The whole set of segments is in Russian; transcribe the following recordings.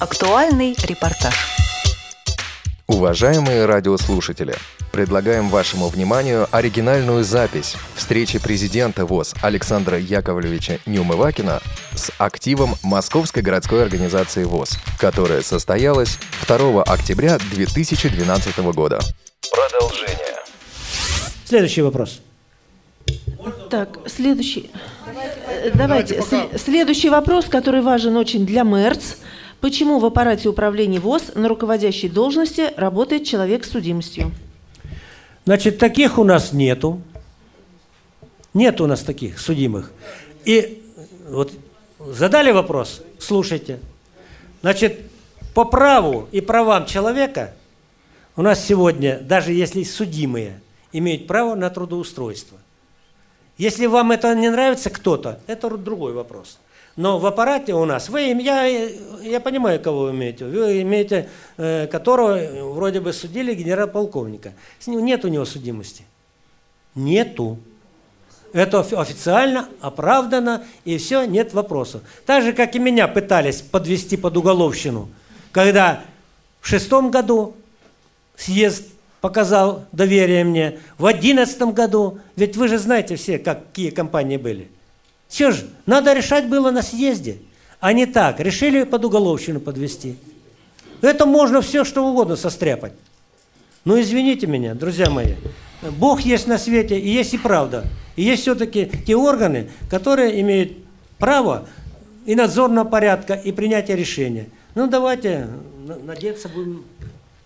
Актуальный репортаж. Уважаемые радиослушатели, предлагаем вашему вниманию оригинальную запись встречи президента ВОЗ Александра Яковлевича Неумывакина с активом Московской городской организации ВОЗ, которая состоялась 2 октября 2012 года. Продолжение. Следующий вопрос. Так, следующий. Давайте, Давайте с- следующий вопрос, который важен очень для МЭРЦ. Почему в аппарате управления ВОЗ на руководящей должности работает человек с судимостью? Значит, таких у нас нету. Нет у нас таких судимых. И вот задали вопрос, слушайте. Значит, по праву и правам человека у нас сегодня, даже если судимые, имеют право на трудоустройство. Если вам это не нравится кто-то, это другой вопрос. Но в аппарате у нас, вы, я, я понимаю, кого вы имеете, вы имеете, э, которого вроде бы судили генерал-полковника. С ним нет у него судимости. Нету. Это офи- официально, оправдано, и все, нет вопросов. Так же, как и меня пытались подвести под уголовщину, когда в шестом году съезд показал доверие мне, в одиннадцатом году, ведь вы же знаете все, какие компании были. Все же, надо решать было на съезде, а не так. Решили под уголовщину подвести. Это можно все, что угодно состряпать. Ну, извините меня, друзья мои. Бог есть на свете, и есть и правда. И есть все-таки те органы, которые имеют право и надзорного порядка, и принятия решения. Ну, давайте на- надеяться будем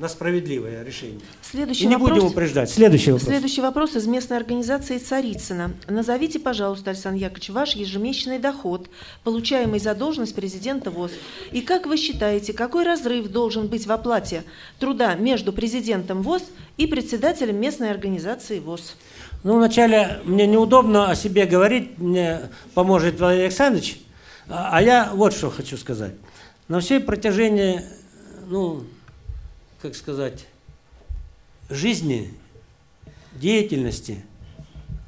на справедливое решение. Следующий И не вопрос. будем упреждать. Следующий вопрос. Следующий вопрос из местной организации Царицына. Назовите, пожалуйста, Александр Яковлевич, ваш ежемесячный доход, получаемый за должность президента ВОЗ. И как вы считаете, какой разрыв должен быть в оплате труда между президентом ВОЗ и председателем местной организации ВОЗ? Ну, вначале мне неудобно о себе говорить, мне поможет Валерий Александрович, а а я вот что хочу сказать. На всей протяжении, ну, как сказать, жизни, деятельности,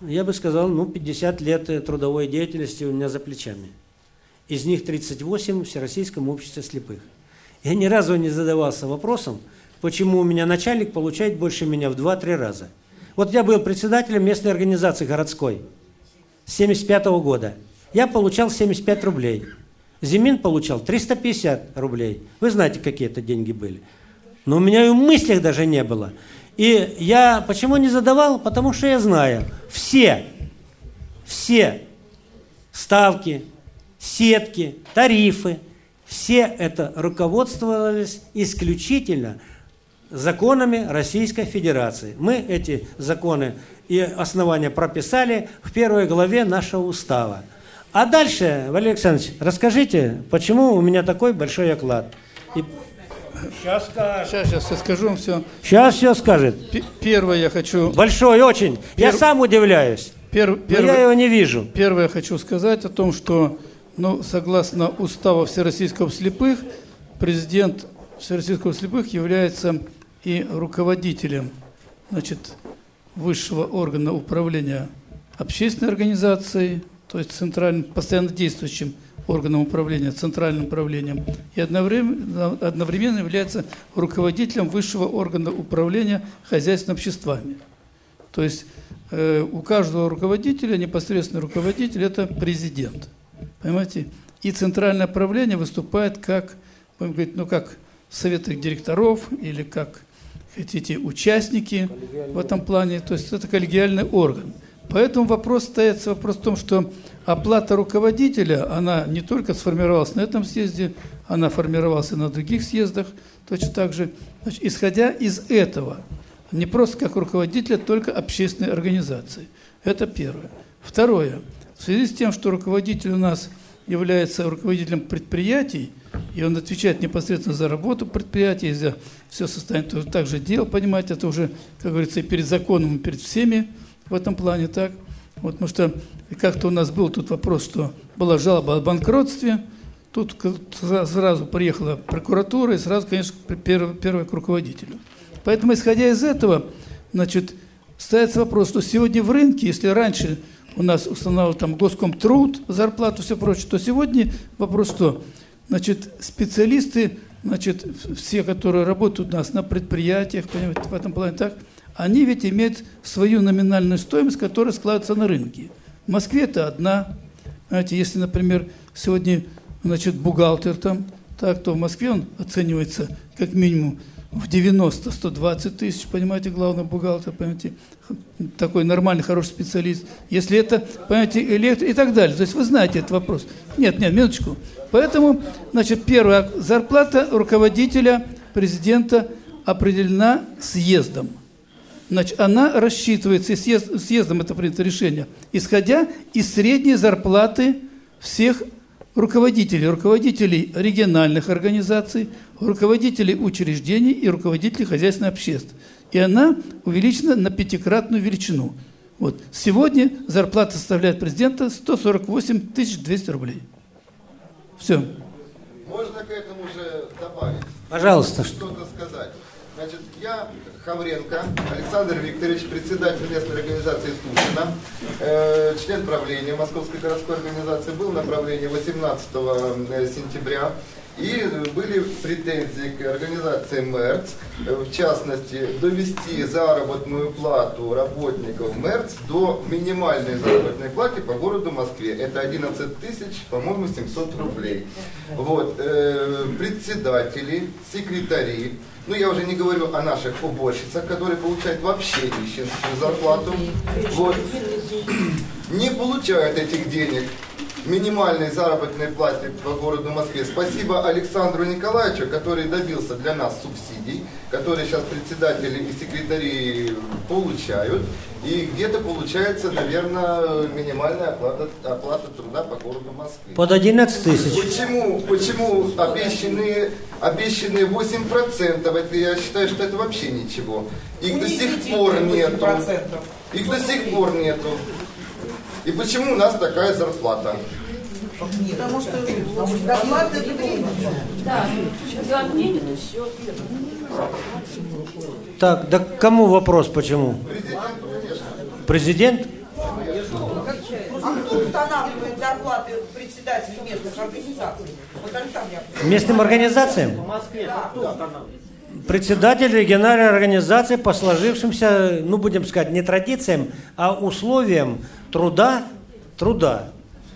я бы сказал, ну, 50 лет э, трудовой деятельности у меня за плечами. Из них 38 в Всероссийском обществе слепых. Я ни разу не задавался вопросом, почему у меня начальник получает больше меня в 2-3 раза. Вот я был председателем местной организации городской с 75 года. Я получал 75 рублей. Зимин получал 350 рублей. Вы знаете, какие это деньги были. Но у меня и в мыслях даже не было. И я почему не задавал? Потому что я знаю, все, все ставки, сетки, тарифы, все это руководствовались исключительно законами Российской Федерации. Мы эти законы и основания прописали в первой главе нашего устава. А дальше, Валерий Александрович, расскажите, почему у меня такой большой оклад? И... Сейчас скажет. Сейчас, сейчас я скажу вам все. Сейчас все скажет. Первое я хочу... Большой очень. Я Пер- сам удивляюсь. Пер- Но первое- я его не вижу. Первое я хочу сказать о том, что, ну, согласно устава Всероссийского слепых, президент Всероссийского слепых является и руководителем, значит, высшего органа управления общественной организацией, то есть центральным, постоянно действующим органом управления, центральным управлением, и одновременно, одновременно является руководителем высшего органа управления хозяйственными обществами. То есть э, у каждого руководителя, непосредственный руководитель, это президент. Понимаете? И центральное правление выступает как, будем говорить, ну как советы директоров или как хотите, участники в этом плане. То есть это коллегиальный орган. Поэтому вопрос стоит, вопрос в том, что оплата руководителя, она не только сформировалась на этом съезде, она формировалась и на других съездах, точно так же. Значит, исходя из этого, не просто как руководителя, только общественной организации. Это первое. Второе. В связи с тем, что руководитель у нас является руководителем предприятий, и он отвечает непосредственно за работу предприятия, за все состояние тоже также дел, понимаете, это уже, как говорится, и перед законом, и перед всеми в этом плане, так? Вот, потому что как-то у нас был тут вопрос, что была жалоба о банкротстве, тут сразу приехала прокуратура и сразу, конечно, первый, первый к руководителю. Поэтому, исходя из этого, значит, ставится вопрос, что сегодня в рынке, если раньше у нас устанавливал там Госкомтруд, зарплату, все прочее, то сегодня вопрос что? Значит, специалисты значит, все, которые работают у нас на предприятиях, понимаете, в этом плане так, они ведь имеют свою номинальную стоимость, которая складывается на рынке. В Москве это одна. Знаете, если, например, сегодня значит, бухгалтер там, так, то в Москве он оценивается как минимум в 90-120 тысяч, понимаете, главный бухгалтер, понимаете, такой нормальный, хороший специалист. Если это, понимаете, электро и так далее. То есть вы знаете этот вопрос. Нет, нет, минуточку. Поэтому, значит, первая зарплата руководителя президента определена съездом. Значит, она рассчитывается, и съезд, съездом это принято решение, исходя из средней зарплаты всех руководителей, руководителей региональных организаций, руководителей учреждений и руководителей хозяйственных обществ. И она увеличена на пятикратную величину. Вот. Сегодня зарплата составляет президента 148 200 рублей. Все. Можно к этому же добавить? Пожалуйста. Что-то сказать. Значит, я Хавренко Александр Викторович, председатель местной организации Тушина, э, член правления Московской городской организации, был на правлении 18 э, сентября. И были претензии к организации МЭРЦ, в частности, довести заработную плату работников МЭРЦ до минимальной заработной платы по городу Москве. Это 11 тысяч, по-моему, 700 рублей. Вот, э, председатели, секретари, ну, я уже не говорю о наших уборщицах, которые получают вообще нищенскую зарплату. Вот. Не получают этих денег минимальной заработной плате по городу Москве. Спасибо Александру Николаевичу, который добился для нас субсидий, которые сейчас председатели и секретари получают. И где-то получается, наверное, минимальная оплата, оплата труда по городу Москве. Под 11 тысяч. Почему, почему обещанные, обещанные 8%, это, я считаю, что это вообще ничего. Их до сих пор нету. Их до сих пор нету. И почему у нас такая зарплата? Потому что зарплаты Да, заменит и все. Так, да к кому вопрос, почему? Президент? А кто устанавливает зарплаты председателей местных организаций? Вот Александр. Местным организациям? Председатель региональной организации по сложившимся, ну будем сказать, не традициям, а условиям труда, труда.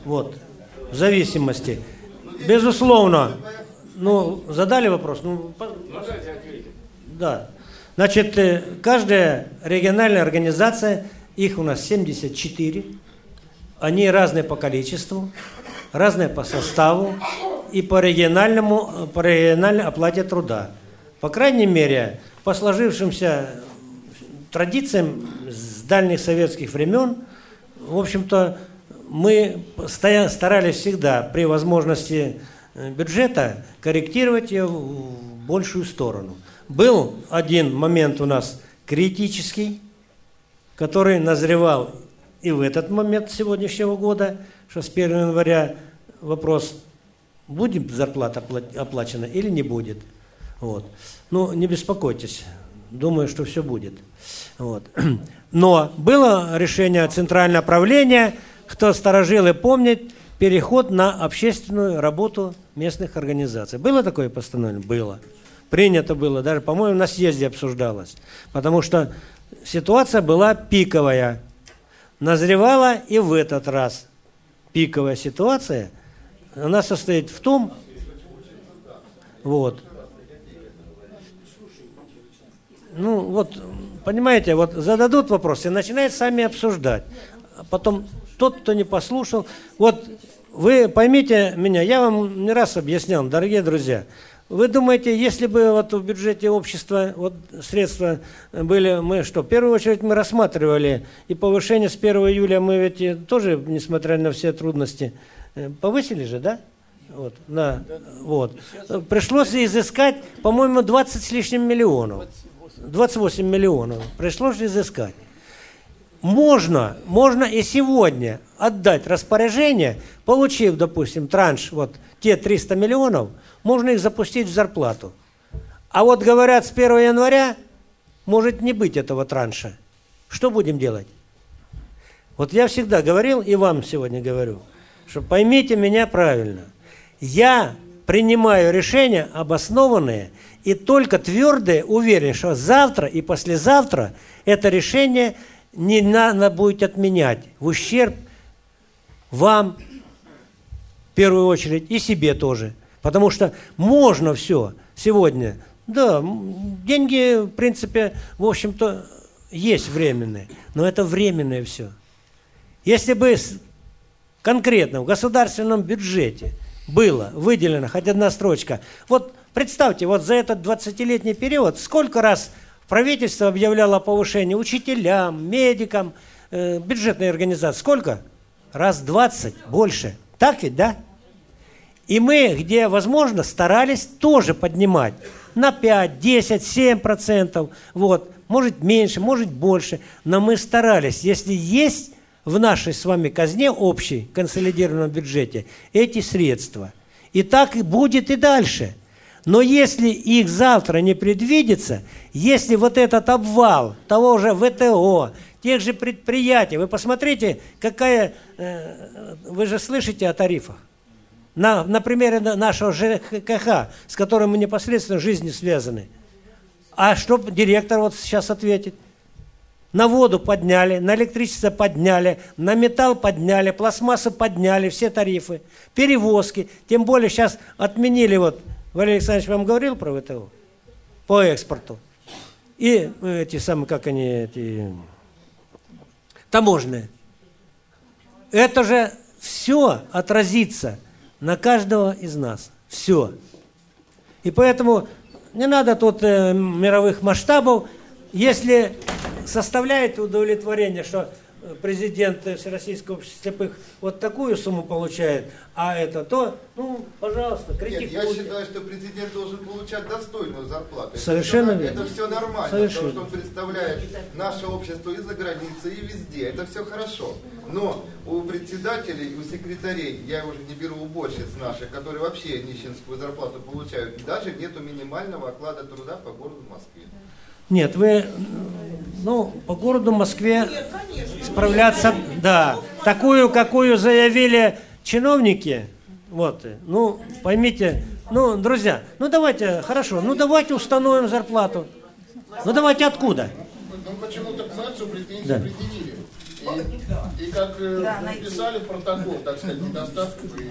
Вот, в зависимости. Безусловно, ну, задали вопрос? Ну, да. Значит, э, каждая региональная организация, их у нас 74, они разные по количеству, разные по составу и по региональному, по региональной оплате труда. По крайней мере, по сложившимся традициям с дальних советских времен, в общем-то, мы старались всегда при возможности э, бюджета корректировать ее в большую сторону. Был один момент у нас критический, который назревал и в этот момент сегодняшнего года, что с 1 января вопрос, будет зарплата опла- оплачена или не будет. Вот. Ну, не беспокойтесь, думаю, что все будет. Вот. Но было решение Центрального правления, кто сторожилы помнит, переход на общественную работу местных организаций. Было такое постановление? Было. Принято было, даже, по-моему, на съезде обсуждалось. Потому что ситуация была пиковая. Назревала и в этот раз пиковая ситуация. Она состоит в том, вот, ну вот, понимаете, вот зададут вопрос и начинают сами обсуждать. А потом тот, кто не послушал, вот вы поймите меня, я вам не раз объяснял, дорогие друзья, вы думаете, если бы вот в бюджете общества вот средства были, мы что, в первую очередь мы рассматривали и повышение с 1 июля мы ведь тоже, несмотря на все трудности, э, повысили же, да? Вот, на, вот. Пришлось изыскать, по-моему, 20 с лишним миллионов. 28 миллионов. Пришлось изыскать. Можно, можно и сегодня отдать распоряжение, получив, допустим, транш, вот те 300 миллионов, можно их запустить в зарплату. А вот говорят, с 1 января может не быть этого транша. Что будем делать? Вот я всегда говорил, и вам сегодня говорю, что поймите меня правильно. Я принимаю решения обоснованные и только твердые уверен, что завтра и послезавтра это решение не надо будет отменять в ущерб вам, в первую очередь, и себе тоже. Потому что можно все сегодня. Да, деньги, в принципе, в общем-то, есть временные, но это временное все. Если бы конкретно в государственном бюджете было выделено хоть одна строчка, вот представьте, вот за этот 20-летний период сколько раз правительство объявляло о повышении учителям, медикам, э, бюджетной организации, сколько? Раз 20, больше. Так ведь, да? И мы, где возможно, старались тоже поднимать на 5, 10, 7 процентов. Вот. Может меньше, может больше. Но мы старались. Если есть в нашей с вами казне общей, консолидированном бюджете, эти средства. И так и будет и дальше. Но если их завтра не предвидится, если вот этот обвал того же ВТО, тех же предприятий, вы посмотрите, какая, э, вы же слышите о тарифах. На, на примере на- нашего ЖКХ, с которым мы непосредственно жизнью связаны. А что директор вот сейчас ответит? На воду подняли, на электричество подняли, на металл подняли, пластмассу подняли, все тарифы, перевозки. Тем более сейчас отменили, вот, Валерий Александрович вам говорил про ВТО? По экспорту. И э, эти самые, как они, эти, таможенные. Это же все отразится на каждого из нас. Все. И поэтому не надо тут э, мировых масштабов. Если составляет удовлетворение, что президент э, Всероссийского общества слепых вот такую сумму получает, а это то, ну, пожалуйста, Нет, критикуйте. я считаю, что президент должен получать достойную зарплату. Это Совершенно всё- верно. Это все нормально, Совершенно. потому что он представляет наше общество и за границей, и везде. Это все хорошо. Но у председателей, у секретарей, я уже не беру уборщиц наших, которые вообще нищенскую зарплату получают, даже нету минимального оклада труда по городу Москве. Нет, вы, ну, по городу Москве Нет, конечно. справляться, да, такую, какую заявили чиновники, вот, ну, поймите, ну, друзья, ну давайте, хорошо, ну давайте установим зарплату. Ну давайте откуда? Ну почему-то к претензии Да. предъявили. И, и как э, написали протокол, так сказать, недостатков и...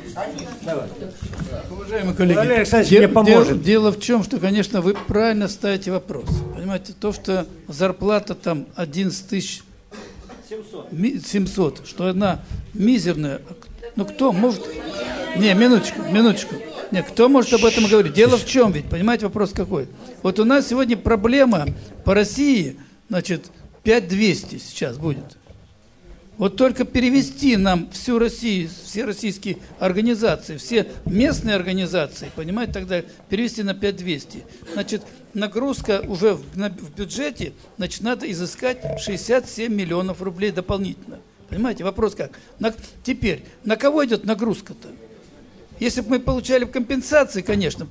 Уважаемые коллеги, Валерий Александрович мне поможет. дело в чем, что, конечно, вы правильно ставите вопрос. Понимаете, то, что зарплата там 11 тысяч 700. 700, что она мизерная. Ну кто может... Не, минуточку, минуточку. Не, кто может об этом говорить? Дело в чем ведь, понимаете, вопрос какой? Вот у нас сегодня проблема по России, значит, 5200 сейчас будет. Вот только перевести нам всю Россию, все российские организации, все местные организации, понимаете, тогда перевести на 5200. Значит, нагрузка уже в, на- в бюджете, значит, надо изыскать 67 миллионов рублей дополнительно. Понимаете, вопрос как? На- теперь, на кого идет нагрузка-то? Если бы мы получали компенсации, конечно,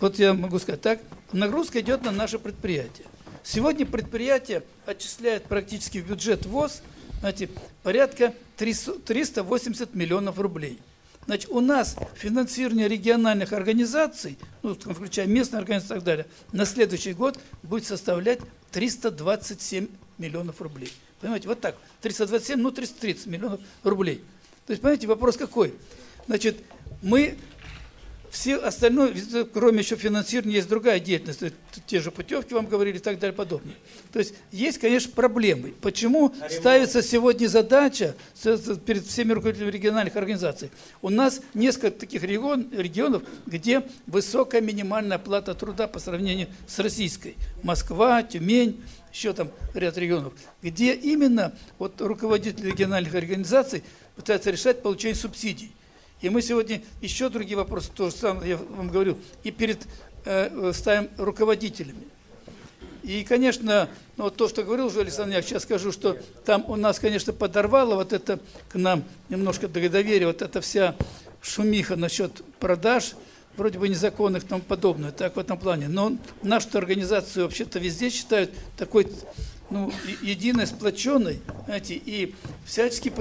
вот я могу сказать так, нагрузка идет на наше предприятие. Сегодня предприятие отчисляет практически в бюджет ВОЗ знаете, порядка 300 380 миллионов рублей. Значит, у нас финансирование региональных организаций, ну, включая местные организации и так далее, на следующий год будет составлять 327 миллионов рублей. Понимаете, вот так. 327, ну 330 миллионов рублей. То есть, понимаете, вопрос какой? Значит, мы все остальное, кроме еще финансирования, есть другая деятельность. Те же путевки вам говорили и так далее подобное. То есть есть, конечно, проблемы. Почему ставится сегодня задача перед всеми руководителями региональных организаций? У нас несколько таких регион, регионов, где высокая минимальная оплата труда по сравнению с российской. Москва, Тюмень, еще там ряд регионов, где именно вот руководители региональных организаций пытаются решать получение субсидий. И мы сегодня еще другие вопросы, то же самое, я вам говорю, и перед э, э, ставим руководителями. И, конечно, ну, вот то, что говорил уже Александр сейчас скажу, что там у нас, конечно, подорвало вот это к нам немножко доверие, вот эта вся шумиха насчет продаж, вроде бы незаконных и тому подобное, так в этом плане. Но нашу организацию вообще-то везде считают такой ну, единой, сплоченной, знаете, и всячески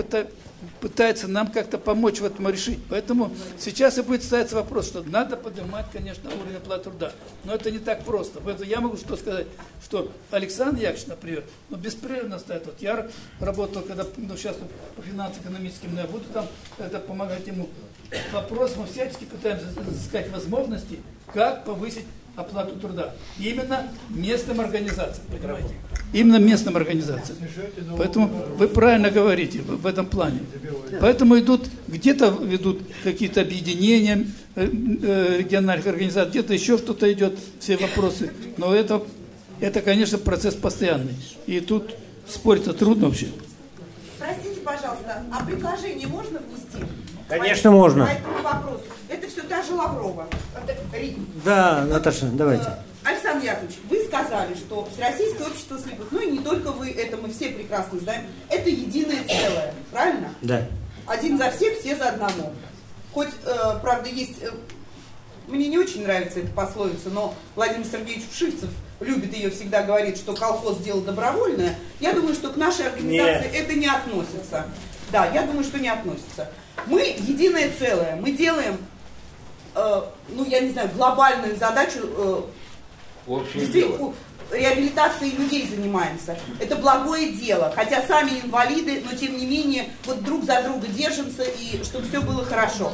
пытается нам как-то помочь в этом решить. Поэтому сейчас и будет ставиться вопрос, что надо поднимать, конечно, уровень оплаты труда. Но это не так просто. Поэтому я могу что сказать, что Александр Яковлевич, например, ну, беспрерывно ставит. Вот я работал, когда, ну, сейчас по финансово-экономическим, но я буду там это помогать ему. Вопрос мы всячески пытаемся искать возможности, как повысить оплату труда. Именно местным организациям, понимаете? Именно местным организациям. Поэтому вы правильно говорите в этом плане. Поэтому идут, где-то ведут какие-то объединения э, э, региональных организаций, где-то еще что-то идет, все вопросы. Но это, это, конечно, процесс постоянный. И тут спорить-то трудно вообще. Простите, пожалуйста, а предложение можно внести? Конечно, можно. По этому вопросу. Же Лаврова. Да, Наташа, давайте. Э, Александр Яковлевич, вы сказали, что Всероссийское общество слепых, ну и не только вы, это мы все прекрасно знаем, это единое целое, правильно? Да. Один за всех, все за одного. Хоть, э, правда, есть... Э, мне не очень нравится эта пословица, но Владимир Сергеевич Вшивцев любит ее, всегда говорит, что колхоз дело добровольное. Я думаю, что к нашей организации Нет. это не относится. Да, я думаю, что не относится. Мы единое целое. Мы делаем, ну, я не знаю, глобальную задачу э, Общее реабилитацией людей занимаемся. Это благое дело. Хотя сами инвалиды, но тем не менее вот друг за друга держимся, и чтобы все было хорошо.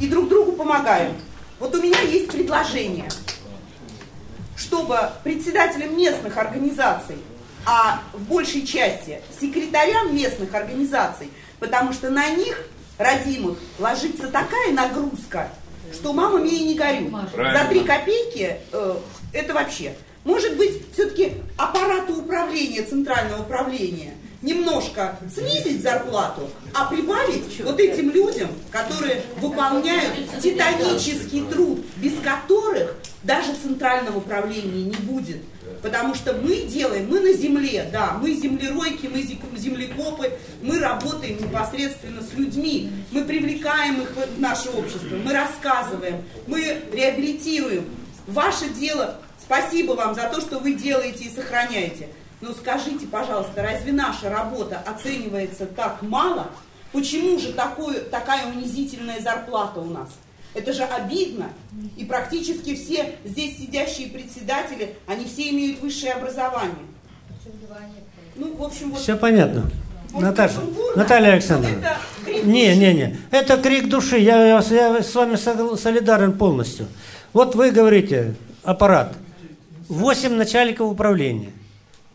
И друг другу помогаем. Вот у меня есть предложение, чтобы председателям местных организаций, а в большей части секретарям местных организаций, потому что на них, родимых, ложится такая нагрузка, что мама мне и не горю. За три копейки э, это вообще. Может быть, все-таки аппарату управления, центрального управления, немножко снизить зарплату, а прибавить вот этим людям, которые выполняют титанический труд, без которых даже центрального управления не будет. Потому что мы делаем, мы на земле, да, мы землеройки, мы землекопы, мы работаем непосредственно с людьми, мы привлекаем их в наше общество, мы рассказываем, мы реабилитируем. Ваше дело Спасибо вам за то, что вы делаете и сохраняете. Но скажите, пожалуйста, разве наша работа оценивается так мало? Почему же такое, такая унизительная зарплата у нас? Это же обидно. И практически все здесь сидящие председатели, они все имеют высшее образование. Ну, в общем, вот... Все понятно. Может, Наташа, Наталья Александровна. Не, не, не. Это крик души. Я, я, я с вами солидарен полностью. Вот вы говорите, аппарат. 8 начальников управления.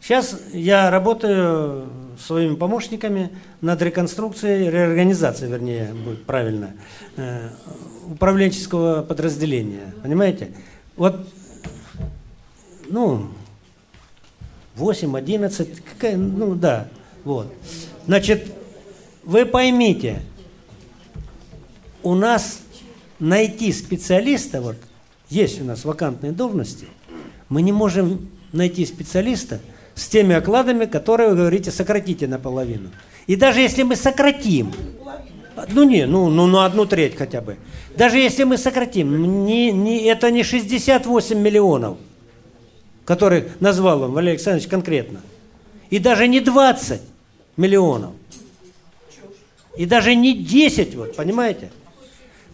Сейчас я работаю своими помощниками над реконструкцией, реорганизацией, вернее, будет правильно, э, управленческого подразделения. Понимаете? Вот, ну, 8, 11, какая, ну да, вот. Значит, вы поймите, у нас найти специалиста, вот есть у нас вакантные должности – мы не можем найти специалиста с теми окладами, которые вы говорите, сократите наполовину. И даже если мы сократим, ну не, ну, ну на одну треть хотя бы, даже если мы сократим, не, не, это не 68 миллионов, которые назвал он Валерий Александрович конкретно, и даже не 20 миллионов, и даже не 10, вот, понимаете?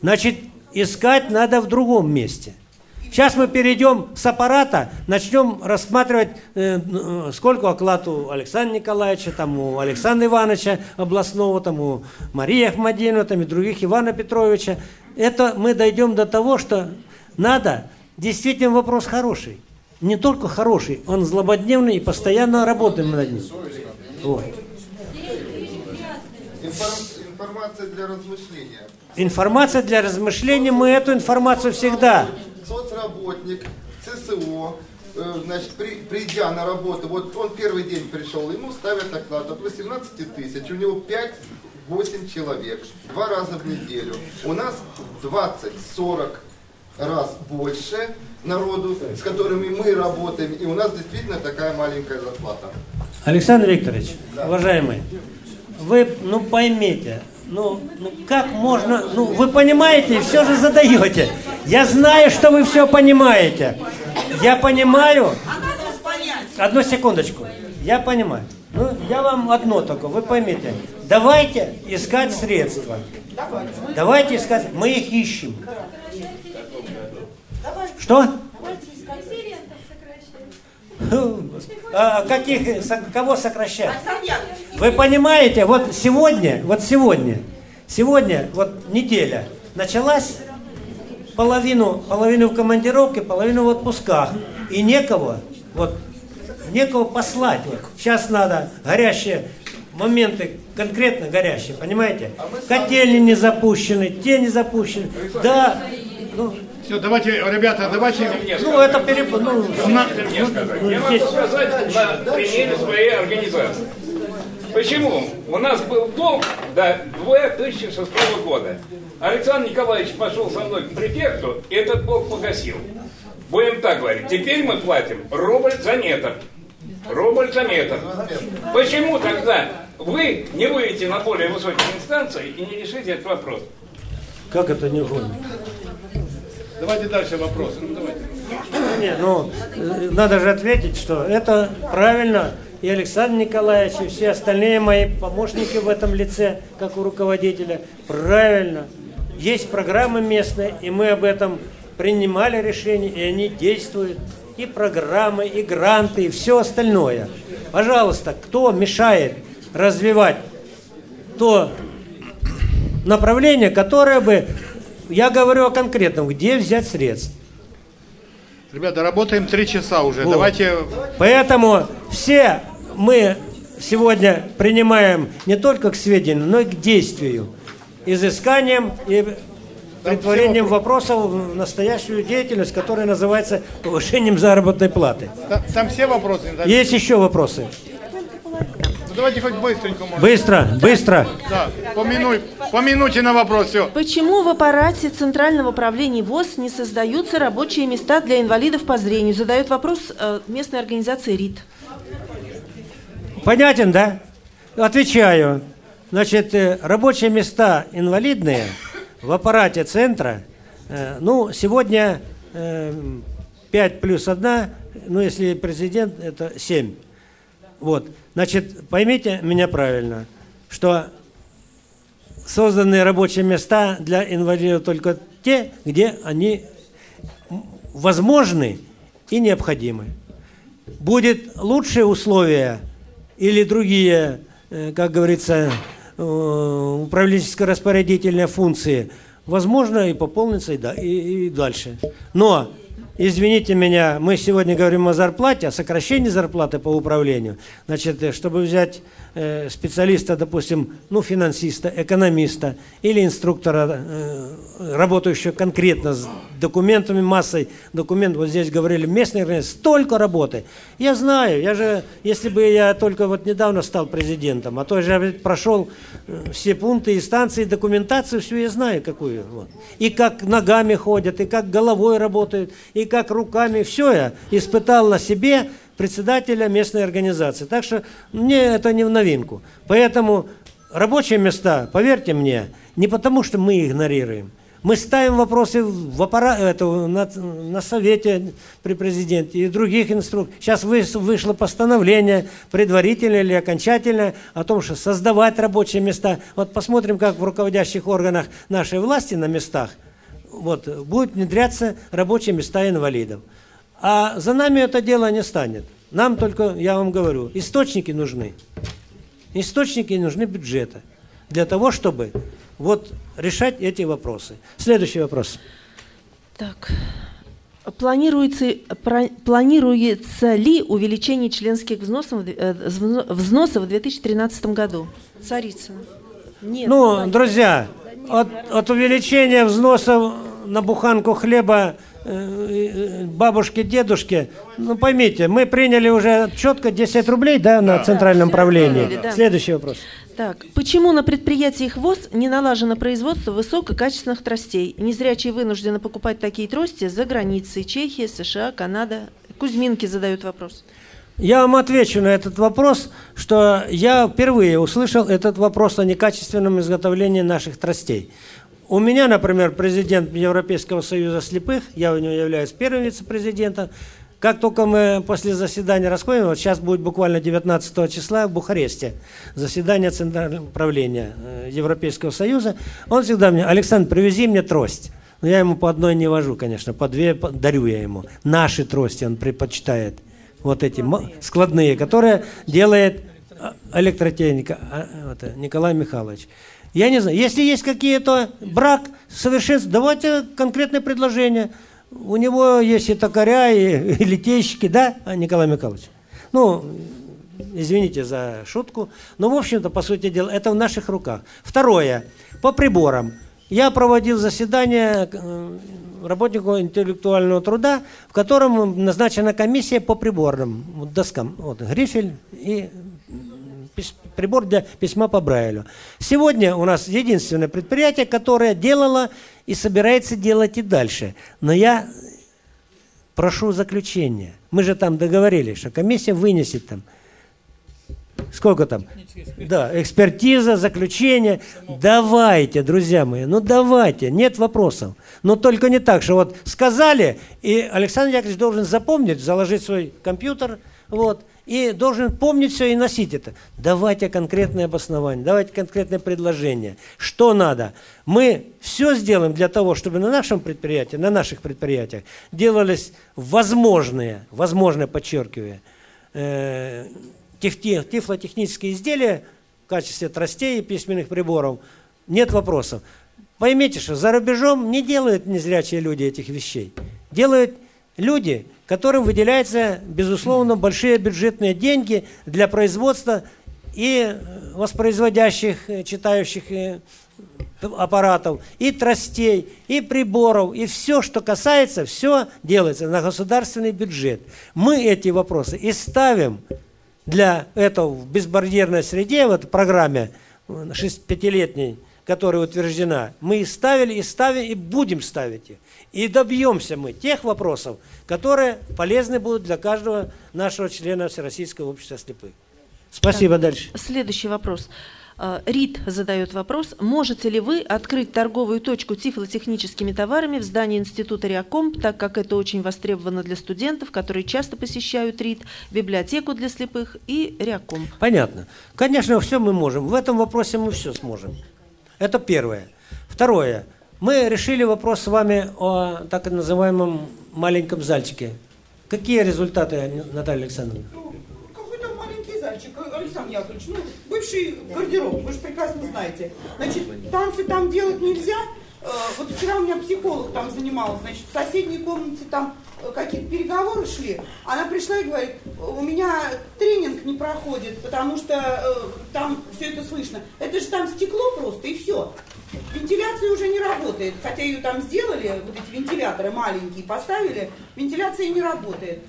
Значит, искать надо в другом месте – Сейчас мы перейдем с аппарата, начнем рассматривать, э, э, сколько оклад у Александра Николаевича, там, у Александра Ивановича областного, там, у Марии Ахмадинова, там, и других, Ивана Петровича. Это мы дойдем до того, что надо, действительно вопрос хороший. Не только хороший, он злободневный и постоянно работаем над ним. Вот. Информация для размышления. Информация для размышления, мы эту информацию всегда соцработник, ЦСО, э, значит, при, придя на работу, вот он первый день пришел, ему ставят оклад от 18 тысяч, у него 5-8 человек, два раза в неделю. У нас 20-40 раз больше народу, с которыми мы работаем, и у нас действительно такая маленькая зарплата. Александр Викторович, да. уважаемый, вы, ну поймите, ну, ну как можно, ну вы понимаете все же задаете. Я знаю, что вы все понимаете. Я понимаю. Одну секундочку. Я понимаю. Ну, я вам одно только, вы поймите. Давайте искать средства. Давайте искать. Мы их ищем. Что? А каких, кого сокращать? Вы понимаете, вот сегодня, вот сегодня, сегодня, вот неделя началась, половину, половину в командировке, половину в отпусках. И некого, вот, некого послать. Вот. Сейчас надо горящие моменты, конкретно горящие, понимаете? Котельни не запущены, те не запущены. Да, ну, все, давайте, ребята, давайте... Ну, это переп... Ну, на... ну, Я могу сказать на примере своей организации. Почему? У нас был долг до 2006 года. Александр Николаевич пошел со мной к префекту, и этот долг погасил. Будем так говорить. Теперь мы платим рубль за метр. Рубль за метр. Почему тогда вы не выйдете на более высокие инстанции и не решите этот вопрос? Как это не гонит? Давайте дальше вопросы. Ну, давайте. Не, ну, надо же ответить, что это правильно. И Александр Николаевич, и все остальные мои помощники в этом лице, как у руководителя, правильно. Есть программы местные, и мы об этом принимали решения, и они действуют. И программы, и гранты, и все остальное. Пожалуйста, кто мешает развивать то направление, которое бы я говорю о конкретном, где взять средств. Ребята, работаем три часа уже. Вот. Давайте. Поэтому все мы сегодня принимаем не только к сведению, но и к действию, изысканием и притворением вопросов в настоящую деятельность, которая называется повышением заработной платы. Там, там все вопросы? Есть еще вопросы давайте хоть быстренько. Может. Быстро, быстро. Да, по, минуте, по минуте на вопрос все. Почему в аппарате Центрального управления ВОЗ не создаются рабочие места для инвалидов по зрению? Задает вопрос э, местной организации РИТ. Понятен, да? Отвечаю. Значит, э, рабочие места инвалидные в аппарате центра, э, ну, сегодня 5 плюс 1, ну, если президент, это 7. Вот. Значит, поймите меня правильно, что созданы рабочие места для инвалидов только те, где они возможны и необходимы. Будет лучшие условия или другие, э, как говорится, э, управленческо-распорядительные функции, возможно и пополнится и, да, и, и дальше. Но Извините меня, мы сегодня говорим о зарплате, о сокращении зарплаты по управлению. Значит, э, чтобы взять специалиста, допустим, ну, финансиста, экономиста или инструктора, э, работающего конкретно с документами, массой документов, вот здесь говорили, местные организации, столько работы. Я знаю, я же, если бы я только вот недавно стал президентом, а то я прошел все пункты и станции, документацию, всю я знаю какую. Вот. И как ногами ходят, и как головой работают, и как руками, все я испытал на себе председателя местной организации. Так что мне это не в новинку. Поэтому рабочие места, поверьте мне, не потому что мы игнорируем. Мы ставим вопросы в аппарат, это, на, на совете при президенте и других инструкторах. Сейчас вышло постановление, предварительное или окончательное, о том, что создавать рабочие места. Вот посмотрим, как в руководящих органах нашей власти на местах – вот, будут внедряться рабочие места инвалидов. А за нами это дело не станет. Нам только, я вам говорю, источники нужны. Источники нужны бюджета для того, чтобы вот решать эти вопросы. Следующий вопрос. Так. Планируется, планируется ли увеличение членских взносов, э, взносов в 2013 году? Царицына. Нет. Ну, друзья, от, от увеличения взносов на буханку хлеба бабушке, дедушке, ну поймите, мы приняли уже четко 10 рублей да, на центральном правлении. Да. Следующий вопрос. Так, почему на предприятиях ВОЗ не налажено производство высококачественных тростей? Незрячие вынуждены покупать такие трости за границей. Чехия, США, Канада. Кузьминки задают вопрос. Я вам отвечу на этот вопрос, что я впервые услышал этот вопрос о некачественном изготовлении наших тростей. У меня, например, президент Европейского союза слепых, я у него являюсь первым вице-президентом, как только мы после заседания расходим, вот сейчас будет буквально 19 числа в Бухаресте заседание Центрального управления э, Европейского Союза, он всегда мне, Александр, привези мне трость. Но я ему по одной не вожу, конечно, по две дарю я ему. Наши трости он предпочитает. Вот эти складные, которые делает а, электротехника а, вот, Николай Михайлович. Я не знаю, если есть какие-то брак, совершенство, давайте конкретное предложение – у него есть и токаря, и, и литейщики, да, а, Николай Михайлович? Ну, извините за шутку, но, в общем-то, по сути дела, это в наших руках. Второе, по приборам. Я проводил заседание э, работнику интеллектуального труда, в котором назначена комиссия по приборным доскам. Вот, грифель и прибор для письма по Брайлю. Сегодня у нас единственное предприятие, которое делало и собирается делать и дальше. Но я прошу заключения. Мы же там договорились, что комиссия вынесет там Сколько там? Да, экспертиза, заключение. Давайте, друзья мои, ну давайте, нет вопросов. Но только не так, что вот сказали, и Александр Яковлевич должен запомнить, заложить свой компьютер, вот, и должен помнить все и носить это. Давайте конкретное обоснование, давайте конкретное предложение. Что надо? Мы все сделаем для того, чтобы на нашем предприятии, на наших предприятиях делались возможные, возможные, подчеркиваю, э, тифлотехнические изделия в качестве тростей и письменных приборов. Нет вопросов. Поймите, что за рубежом не делают незрячие люди этих вещей. Делают люди, которым выделяются, безусловно, большие бюджетные деньги для производства и воспроизводящих, э, читающих э, аппаратов, и тростей, и приборов, и все, что касается, все делается на государственный бюджет. Мы эти вопросы и ставим для этого в безбарьерной среде, в этой программе э, пятилетней, которая утверждена, мы и ставили, и ставим, и будем ставить их. И добьемся мы тех вопросов, которые полезны будут для каждого нашего члена Всероссийского общества слепых. Спасибо. Так, дальше. Следующий вопрос. А, Рит задает вопрос. Можете ли вы открыть торговую точку тифлотехническими товарами в здании Института Реакомп, так как это очень востребовано для студентов, которые часто посещают Рит, библиотеку для слепых и Реакомп? Понятно. Конечно, все мы можем. В этом вопросе мы все сможем. Это первое. Второе. Мы решили вопрос с вами о так называемом маленьком зальчике. Какие результаты, Наталья Александровна? Ну, какой-то маленький зальчик, Александр Яковлевич, ну, бывший гардероб, вы же прекрасно знаете. Значит, танцы там делать нельзя. Э, вот вчера у меня психолог там занималась, значит, в соседней комнате там э, какие-то переговоры шли. Она пришла и говорит, у меня тренинг не проходит, потому что э, там все это слышно. Это же там стекло просто, и все. Вентиляция уже не работает, хотя ее там сделали, вот эти вентиляторы маленькие поставили, вентиляция не работает.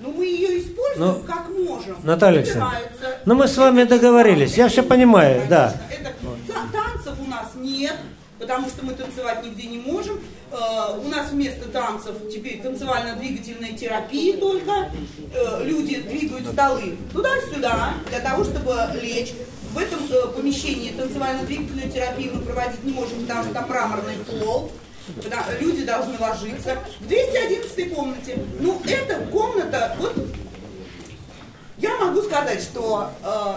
Но мы ее используем ну, как можем. Наталья Александровна, ну мы с вами договорились, я все понимаю, да. Это, танцев у нас нет, потому что мы танцевать нигде не можем. Э, у нас вместо танцев теперь танцевально-двигательная терапия только. Э, люди двигают столы туда-сюда для того, чтобы лечь. В этом э, помещении танцевально-двигательную терапию мы проводить не можем, потому что там мраморный пол. Люди должны ложиться. В 211 комнате. Ну, эта комната, вот я могу сказать, что э,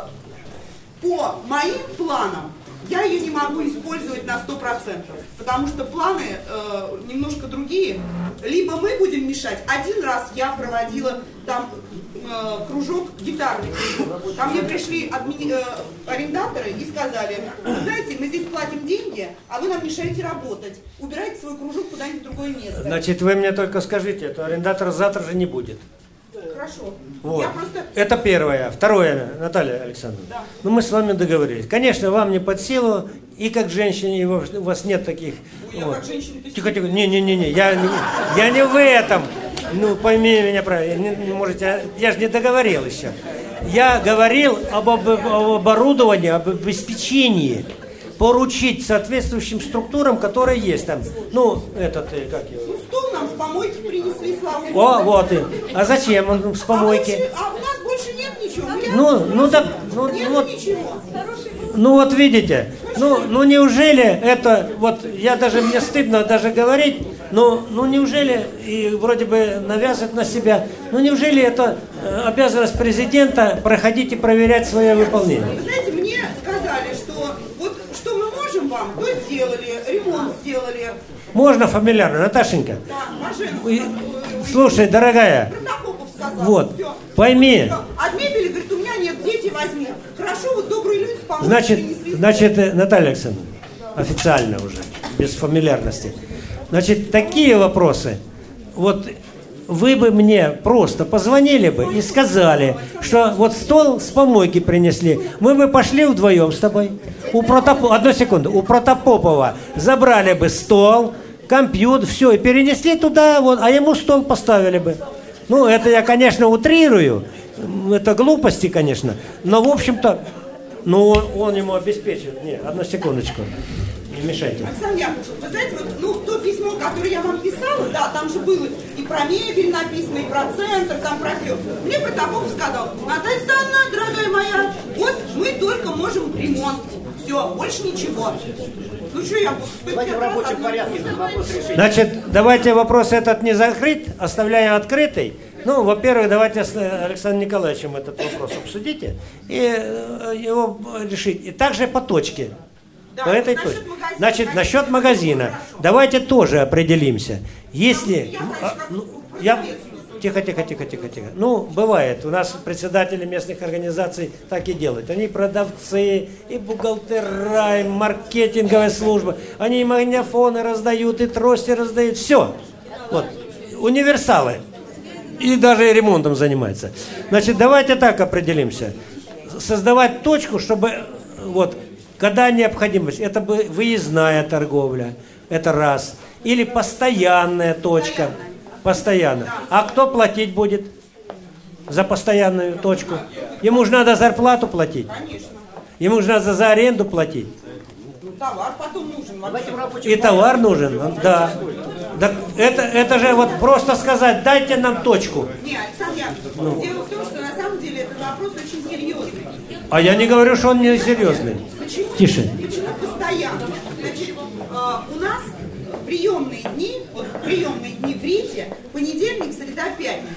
по моим планам я ее не могу использовать на 100%, потому что планы э, немножко другие. Либо мы будем мешать. Один раз я проводила там э, кружок, гитарный. Ко мне пришли админи, э, арендаторы и сказали, знаете, мы здесь платим деньги, а вы нам мешаете работать. Убирайте свой кружок куда-нибудь в другое место. Значит, вы мне только скажите, это арендатора завтра же не будет. Хорошо. Вот. просто... Это первое. Второе, Наталья Александровна. Да. Ну, мы с вами договорились. Конечно, вам не под силу, и как женщине, и у вас нет таких... Ну, вот. как женщина, тихо, тихо. Не-не-не, я, я не в этом. Ну, пойми меня правильно. Не, не можете, я же не договорил еще. Я говорил об, об, об оборудовании, об обеспечении поручить соответствующим структурам, которые есть там. Ну, этот, э, как его? Ну, нам с помойки принесли, слава О, вот и. А зачем он с помойки? А, а у нас больше нет ничего. Ну, ну так, ну, нет вот, ничего. Ну вот видите, ну, ну неужели это, вот я даже, мне стыдно даже говорить, Ну, ну неужели, и вроде бы навязывать на себя, ну неужели это э, обязанность президента проходить и проверять свое выполнение? Вы знаете, мне сказали, что вот что мы можем вам, то сделали, ремонт сделали. Можно фамильярно, Наташенька? Да. И- Слушай, дорогая, сказал. вот, Всё. пойми. От мебели, говорит, у меня нет, дети возьми. Хорошо, вот добрые люди помогут. Значит, значит, э, Наталья Александровна, официально уже, без фамильярности. Значит, такие вопросы, вот вы бы мне просто позвонили бы и сказали, что вот стол с помойки принесли, мы бы пошли вдвоем с тобой. У Протопо... Одну секунду. У Протопопова забрали бы стол, компьютер, все, и перенесли туда, вот, а ему стол поставили бы. Ну, это я, конечно, утрирую. Это глупости, конечно. Но, в общем-то, ну, он ему обеспечит. Не, одну секундочку. Не мешайте. Александр Яковлевич, вы знаете, вот, ну, то письмо, которое я вам писала, да, там же было про мебель написано, и про центр, там про все. Мне Протопов сказал, Наталья Александровна, дорогая моя, вот мы только можем ремонт. Все, больше ничего. Ну что я буду? Давайте в рабочем порядке Значит, давайте вопрос этот не закрыть, оставляем открытый. Ну, во-первых, давайте с Александром Николаевичем этот вопрос обсудите и э, его решить. И также по точке. Да, по этой насчет точке. магазина, Значит, насчет магазина. Давайте тоже определимся. Если... а, ну, Я... Тихо, тихо, тихо, тихо, тихо. Ну, бывает. У нас председатели местных организаций так и делают. Они продавцы, и бухгалтера, и маркетинговая служба. Они и магнитофоны раздают, и трости раздают. Все. Вот. Универсалы. И даже и ремонтом занимаются. Значит, давайте так определимся. Создавать точку, чтобы вот когда необходимость, это бы выездная торговля, это раз. Или постоянная точка. Постоянно. А кто платить будет за постоянную точку? Ему же надо зарплату платить. Конечно. Ему же надо за аренду платить. Товар потом нужен. И товар нужен, да. Так это, это же вот просто сказать, дайте нам точку. Не, Александр Ну. дело в том, что на самом деле этот вопрос очень. А я не говорю, что он не серьезный. Почему? Тише. Почему постоянно? Значит, э, у нас приемные дни, вот приемные дни в Рите, понедельник, среда, пятница.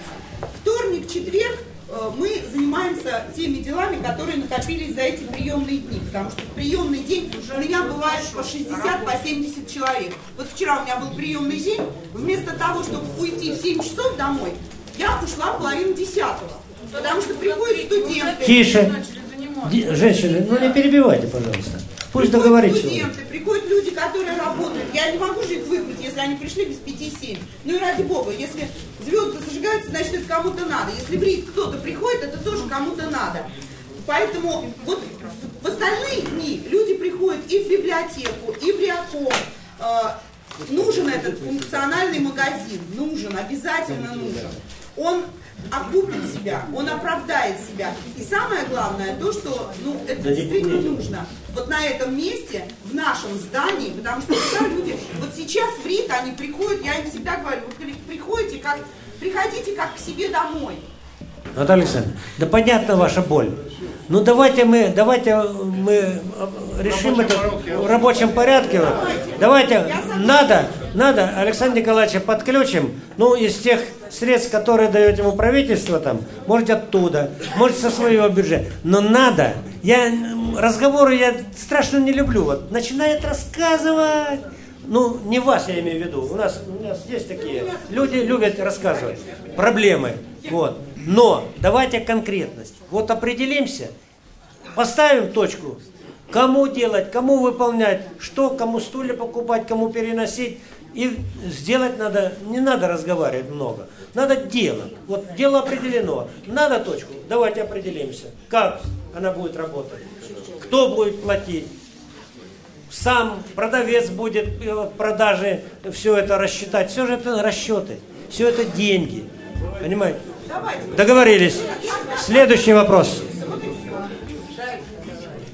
Вторник, четверг э, мы занимаемся теми делами, которые накопились за эти приемные дни. Потому что в приемный день у меня бывает по 60, по 70 человек. Вот вчера у меня был приемный день. Вместо того, чтобы уйти в 7 часов домой, я ушла в половину десятого. Потому что приходят студенты. Тише. Женщины, ну не перебивайте, пожалуйста. Пусть договорит человек. студенты, приходят люди, которые работают. Я не могу же их выбрать, если они пришли без 5-7. Ну и ради бога, если звезды зажигаются, значит это кому-то надо. Если в Рит кто-то приходит, это тоже кому-то надо. Поэтому вот в остальные дни люди приходят и в библиотеку, и в Реаком. Э, нужен этот функциональный магазин, нужен, обязательно нужен. Он окупит себя, он оправдает себя. И самое главное, то, что ну, это Да действительно не- нужно. Вот на этом месте, в нашем здании, потому что всегда люди, вот сейчас в РИК они приходят, я им всегда говорю, вы при- приходите как, приходите как к себе домой. Наталья Александровна, да понятна ваша боль. Ну давайте мы, давайте мы решим это в рабочем порядке. Давайте, надо, надо Александра Николаевича подключим, ну, из тех средств, которые дает ему правительство там, может оттуда, может со своего бюджета. Но надо, я разговоры я страшно не люблю. Вот начинает рассказывать. Ну, не вас я имею в виду. У нас, у нас есть такие. Люди любят рассказывать проблемы. Вот. Но давайте конкретность. Вот определимся, поставим точку. Кому делать, кому выполнять, что, кому стулья покупать, кому переносить. И сделать надо, не надо разговаривать много, надо делать. Вот дело определено, надо точку, давайте определимся, как она будет работать, кто будет платить, сам продавец будет э, в продаже все это рассчитать. Все же это расчеты, все это деньги. Понимаете? Договорились. Следующий вопрос.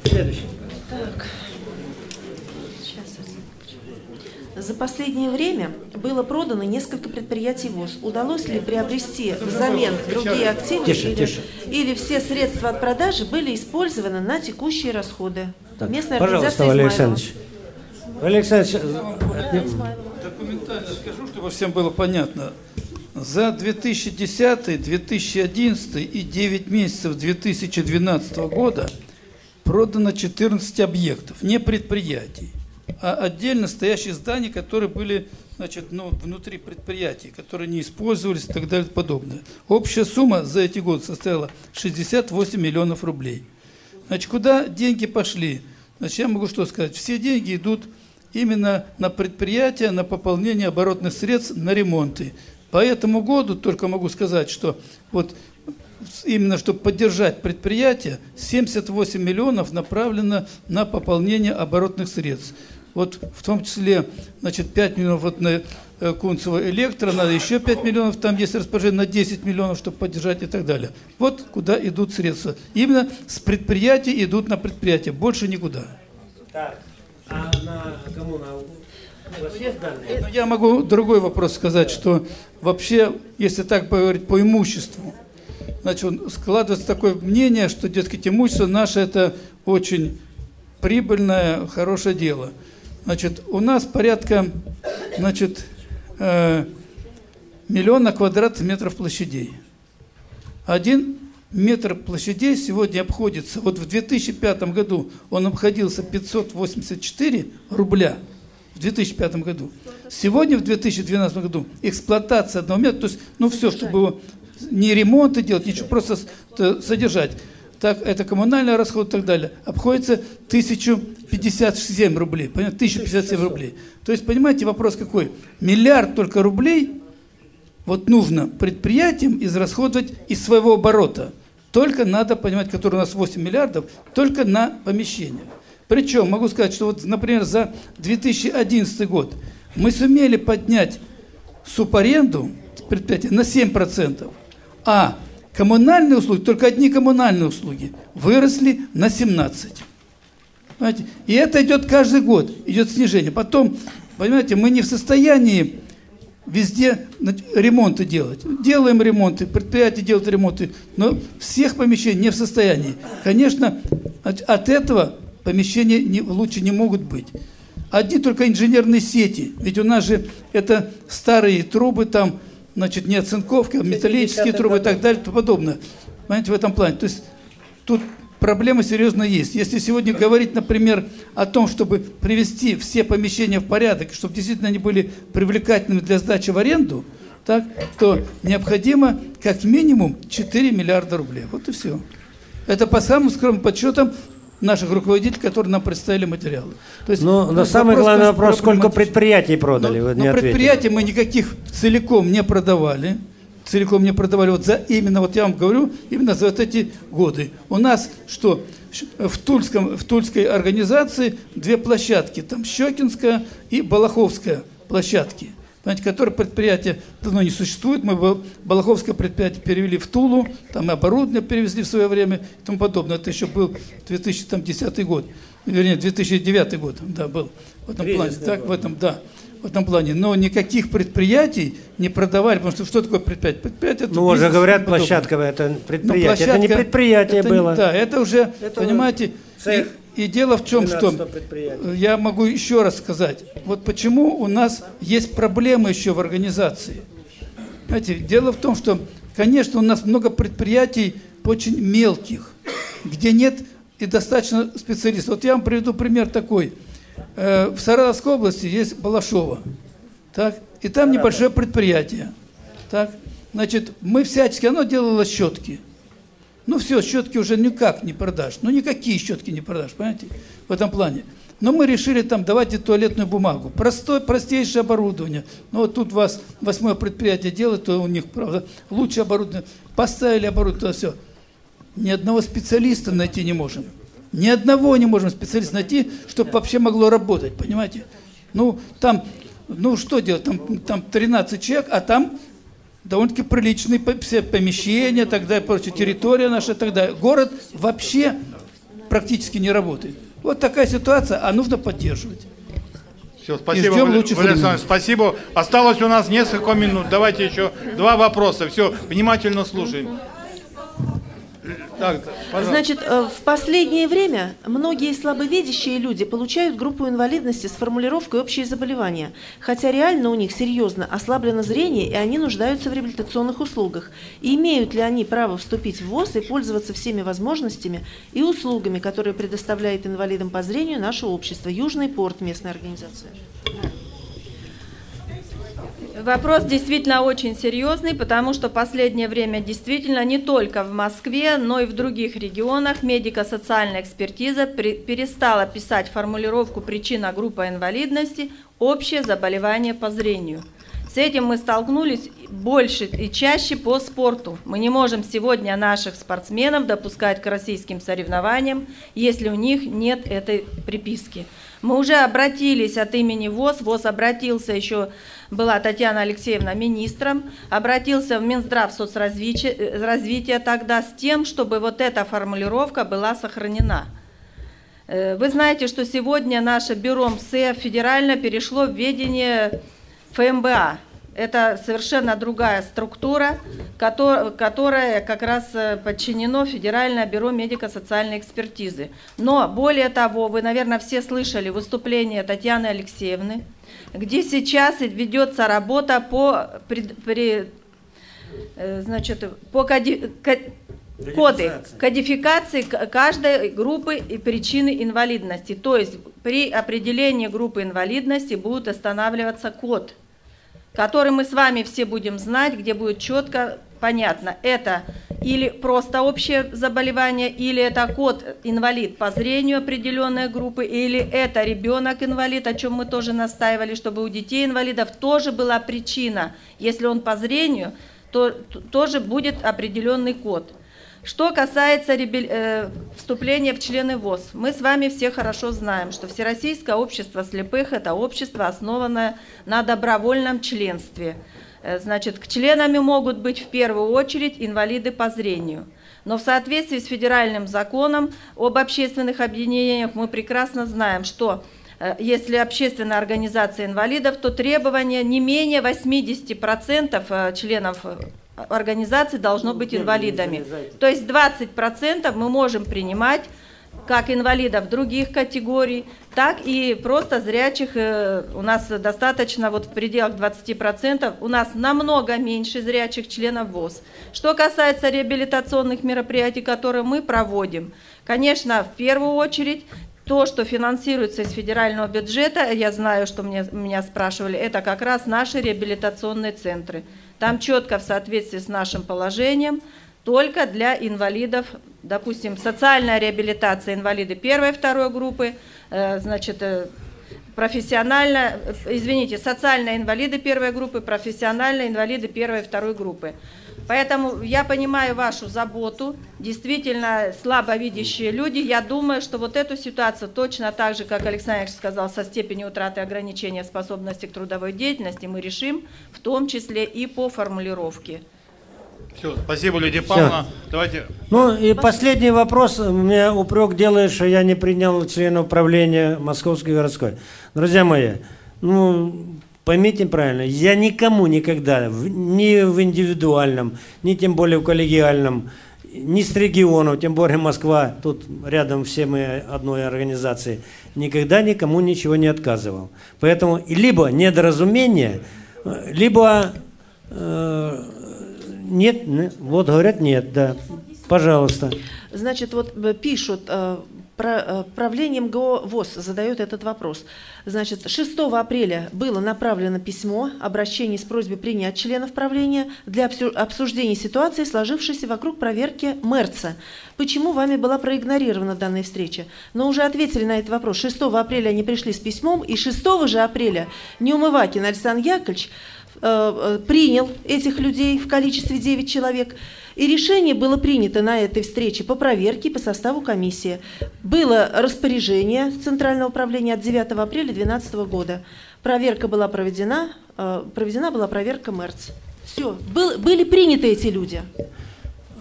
Следующий. Так. За последнее время было продано несколько предприятий ВОЗ. Удалось ли приобрести взамен другие активы Тише, или, тише. или все средства от продажи были использованы на текущие расходы? Так, Местная пожалуйста, организация Валерий. Александрович. Валерий Александрович, э, Документально скажу, чтобы всем было понятно. За 2010, 2011 и 9 месяцев 2012 года продано 14 объектов, не предприятий, а отдельно стоящие здания, которые были значит, ну, внутри предприятий, которые не использовались и так далее и подобное. Общая сумма за эти годы составила 68 миллионов рублей. Значит, куда деньги пошли? Значит, я могу что сказать? Все деньги идут именно на предприятия, на пополнение оборотных средств, на ремонты. По этому году только могу сказать, что вот именно чтобы поддержать предприятие, 78 миллионов направлено на пополнение оборотных средств. Вот в том числе, значит, 5 миллионов вот на э, Кунцево электро, надо еще 5 миллионов, там есть распоряжение на 10 миллионов, чтобы поддержать и так далее. Вот куда идут средства. Именно с предприятий идут на предприятие, больше никуда. Так, а на кому? На... я могу другой вопрос сказать, что вообще, если так говорить по имуществу, значит, складывается такое мнение, что, дескать, имущество наше – это очень прибыльное, хорошее дело – Значит, у нас порядка, значит, э, миллиона квадратных метров площадей. Один метр площадей сегодня обходится, вот в 2005 году он обходился 584 рубля, в 2005 году. Сегодня, в 2012 году, эксплуатация одного метра, то есть, ну все, чтобы не ремонты делать, ничего, просто содержать, так, это коммунальный расход и так далее, обходится 1057 рублей. Понятно? 1057 рублей. То есть, понимаете, вопрос какой? Миллиард только рублей вот нужно предприятиям израсходовать из своего оборота. Только надо понимать, который у нас 8 миллиардов, только на помещение. Причем, могу сказать, что вот, например, за 2011 год мы сумели поднять субаренду предприятия на 7%, а коммунальные услуги, только одни коммунальные услуги, выросли на 17. Понимаете? И это идет каждый год, идет снижение. Потом, понимаете, мы не в состоянии везде ремонты делать. Делаем ремонты, предприятия делают ремонты, но всех помещений не в состоянии. Конечно, от этого помещения не, лучше не могут быть. Одни только инженерные сети, ведь у нас же это старые трубы там, значит, не оцинковки, а металлические трубы и так далее и тому подобное. Понимаете, в этом плане. То есть тут проблема серьезно есть. Если сегодня говорить, например, о том, чтобы привести все помещения в порядок, чтобы действительно они были привлекательными для сдачи в аренду, так, то необходимо как минимум 4 миллиарда рублей. Вот и все. Это по самым скромным подсчетам наших руководителей, которые нам представили материалы. То есть, Но, но самый вопрос, главный вопрос, сколько предприятий продали, но, вы не но предприятий мы никаких целиком не продавали. Целиком не продавали. Вот за именно, вот я вам говорю, именно за вот эти годы. У нас что? В, Тульском, в Тульской организации две площадки. Там Щекинская и Балаховская площадки понимаете, которые предприятия давно не существует. Мы Балаховское предприятие перевели в Тулу, там и оборудование перевезли в свое время и тому подобное. Это еще был 2010 год, вернее, 2009 год, да, был в этом плане. Так, в этом, да, в этом плане. Но никаких предприятий не продавали, потому что что такое предприятие? Предприятие это Ну, уже говорят, площадка это предприятие. площадка, это не предприятие это, было. Да, это уже, это понимаете, цех. И дело в чем, что я могу еще раз сказать, вот почему у нас есть проблемы еще в организации. Знаете, дело в том, что, конечно, у нас много предприятий очень мелких, где нет и достаточно специалистов. Вот я вам приведу пример такой. Э, в Саратовской области есть Балашова, так, и там небольшое предприятие. Так, значит, мы всячески, оно делало щетки – ну все, щетки уже никак не продашь. Ну никакие щетки не продашь, понимаете, в этом плане. Но мы решили там, давайте туалетную бумагу. Простое, простейшее оборудование. Ну вот тут вас восьмое предприятие делает, то у них, правда, лучшее оборудование. Поставили оборудование, все. Ни одного специалиста найти не можем. Ни одного не можем специалиста найти, чтобы вообще могло работать, понимаете? Ну, там, ну что делать, там, там 13 человек, а там довольно-таки приличные все помещения, тогда и прочее, территория наша, тогда город вообще практически не работает. Вот такая ситуация, а нужно поддерживать. Все, спасибо, Валерий спасибо. Осталось у нас несколько минут. Давайте еще два вопроса. Все, внимательно слушаем. Так, Значит, э, в последнее время многие слабовидящие люди получают группу инвалидности с формулировкой «общие заболевания», хотя реально у них серьезно ослаблено зрение, и они нуждаются в реабилитационных услугах. И имеют ли они право вступить в ВОЗ и пользоваться всеми возможностями и услугами, которые предоставляет инвалидам по зрению наше общество? Южный порт, местная организация. Вопрос действительно очень серьезный, потому что последнее время действительно не только в Москве, но и в других регионах медико-социальная экспертиза перестала писать формулировку «причина группы инвалидности» «общее заболевание по зрению». С этим мы столкнулись больше и чаще по спорту. Мы не можем сегодня наших спортсменов допускать к российским соревнованиям, если у них нет этой приписки. Мы уже обратились от имени ВОЗ, ВОЗ обратился еще, была Татьяна Алексеевна министром, обратился в Минздрав соцразвития э, тогда с тем, чтобы вот эта формулировка была сохранена. Э, вы знаете, что сегодня наше бюро МСЭ федерально перешло в ведение ФМБА, это совершенно другая структура, которая как раз э, подчинено Федеральное бюро медико-социальной экспертизы. Но более того, вы, наверное, все слышали выступление Татьяны Алексеевны, где сейчас ведется работа по, при, при, э, значит, по коди, коды, кодификации каждой группы и причины инвалидности. То есть при определении группы инвалидности будет останавливаться код – который мы с вами все будем знать, где будет четко понятно, это или просто общее заболевание, или это код инвалид по зрению определенной группы, или это ребенок инвалид, о чем мы тоже настаивали, чтобы у детей инвалидов тоже была причина. Если он по зрению, то тоже будет определенный код. Что касается э, вступления в члены ВОЗ, мы с вами все хорошо знаем, что Всероссийское общество слепых – это общество, основанное на добровольном членстве. Э, значит, к членами могут быть в первую очередь инвалиды по зрению. Но в соответствии с федеральным законом об общественных объединениях мы прекрасно знаем, что э, если общественная организация инвалидов, то требования не менее 80% членов организаций должно быть инвалидами. То есть 20% мы можем принимать как инвалидов других категорий, так и просто зрячих. Э, у нас достаточно, вот в пределах 20%, у нас намного меньше зрячих членов ВОЗ. Что касается реабилитационных мероприятий, которые мы проводим, конечно, в первую очередь то, что финансируется из федерального бюджета, я знаю, что мне, меня спрашивали, это как раз наши реабилитационные центры. Там четко в соответствии с нашим положением только для инвалидов, допустим, социальная реабилитация инвалиды первой и второй группы, э, значит, э, профессионально, э, извините, социальные инвалиды первой группы, профессиональные инвалиды первой и второй группы. Поэтому я понимаю вашу заботу. Действительно, слабовидящие люди, я думаю, что вот эту ситуацию точно так же, как Александр сказал, со степенью утраты ограничения способности к трудовой деятельности мы решим, в том числе и по формулировке. Все, спасибо, Лидия Павловна. Давайте. Ну и последний вопрос. Мне упрек делает, что я не принял члена управления Московской городской. Друзья мои, ну, Поймите правильно, я никому никогда, ни в индивидуальном, ни тем более в коллегиальном, ни с регионов, тем более Москва, тут рядом все мы одной организации, никогда никому ничего не отказывал. Поэтому либо недоразумение, либо э, нет, вот говорят нет, да. Пожалуйста. Значит, вот э, пишут, э, Э, правление МГО ВОЗ задает этот вопрос. Значит, 6 апреля было направлено письмо, обращение с просьбой принять членов правления для обсуждения ситуации, сложившейся вокруг проверки МЭРЦа. Почему вами была проигнорирована данная встреча? Но уже ответили на этот вопрос. 6 апреля они пришли с письмом, и 6 же апреля Неумывакин Александр Яковлевич принял этих людей в количестве 9 человек – и решение было принято на этой встрече по проверке по составу комиссии. Было распоряжение Центрального управления от 9 апреля 2012 года. Проверка была проведена, э, проведена была проверка МЭРЦ. Все, был, были приняты эти люди.